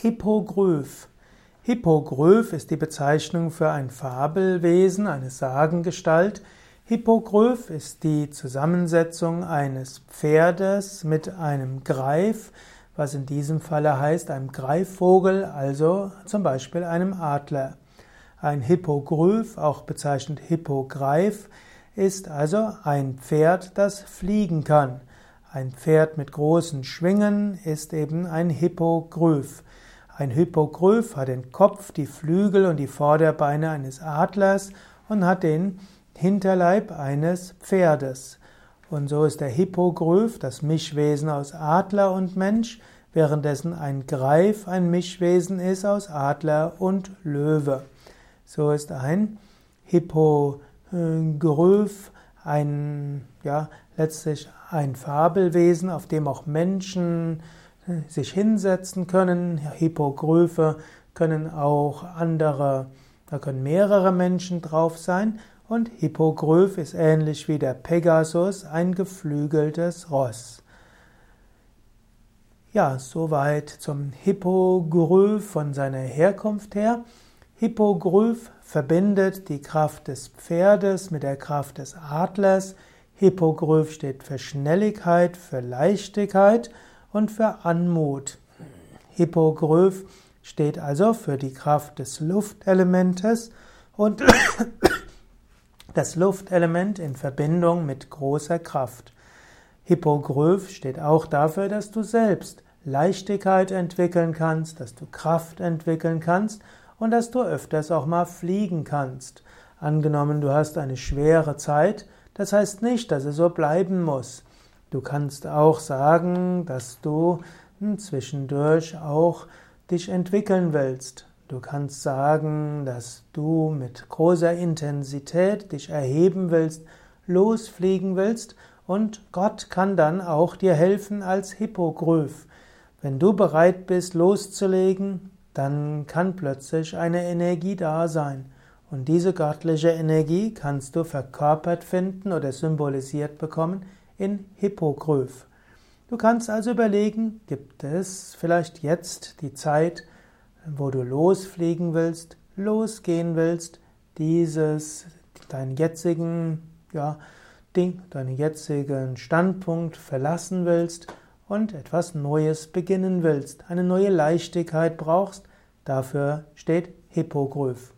Hippogryph. Hippogryph ist die Bezeichnung für ein Fabelwesen, eine Sagengestalt. Hippogryph ist die Zusammensetzung eines Pferdes mit einem Greif, was in diesem Falle heißt einem Greifvogel, also zum Beispiel einem Adler. Ein Hippogryph, auch bezeichnet Hippogreif, ist also ein Pferd, das fliegen kann. Ein Pferd mit großen Schwingen ist eben ein Hippogryph. Ein Hippogryph hat den Kopf, die Flügel und die Vorderbeine eines Adlers und hat den Hinterleib eines Pferdes. Und so ist der Hippogryph das Mischwesen aus Adler und Mensch, währenddessen ein Greif ein Mischwesen ist aus Adler und Löwe. So ist ein Hippogryph ein, ja, letztlich ein Fabelwesen, auf dem auch Menschen sich hinsetzen können. Hippogryphe können auch andere, da können mehrere Menschen drauf sein. Und Hippogryph ist ähnlich wie der Pegasus ein geflügeltes Ross. Ja, soweit zum Hippogryph von seiner Herkunft her. Hippogryph verbindet die Kraft des Pferdes mit der Kraft des Adlers. Hippogryph steht für Schnelligkeit, für Leichtigkeit und für Anmut. Hippogryph steht also für die Kraft des Luftelementes und das Luftelement in Verbindung mit großer Kraft. Hippogryph steht auch dafür, dass du selbst Leichtigkeit entwickeln kannst, dass du Kraft entwickeln kannst und dass du öfters auch mal fliegen kannst. Angenommen, du hast eine schwere Zeit, das heißt nicht, dass es so bleiben muss. Du kannst auch sagen, dass du zwischendurch auch dich entwickeln willst. Du kannst sagen, dass du mit großer Intensität dich erheben willst, losfliegen willst und Gott kann dann auch dir helfen als Hippogryph. Wenn du bereit bist loszulegen, dann kann plötzlich eine Energie da sein. Und diese göttliche Energie kannst du verkörpert finden oder symbolisiert bekommen in Hippogryph. Du kannst also überlegen, gibt es vielleicht jetzt die Zeit, wo du losfliegen willst, losgehen willst, dieses, deinen jetzigen, ja, Ding, deinen jetzigen Standpunkt verlassen willst und etwas Neues beginnen willst, eine neue Leichtigkeit brauchst, dafür steht Hippogryph.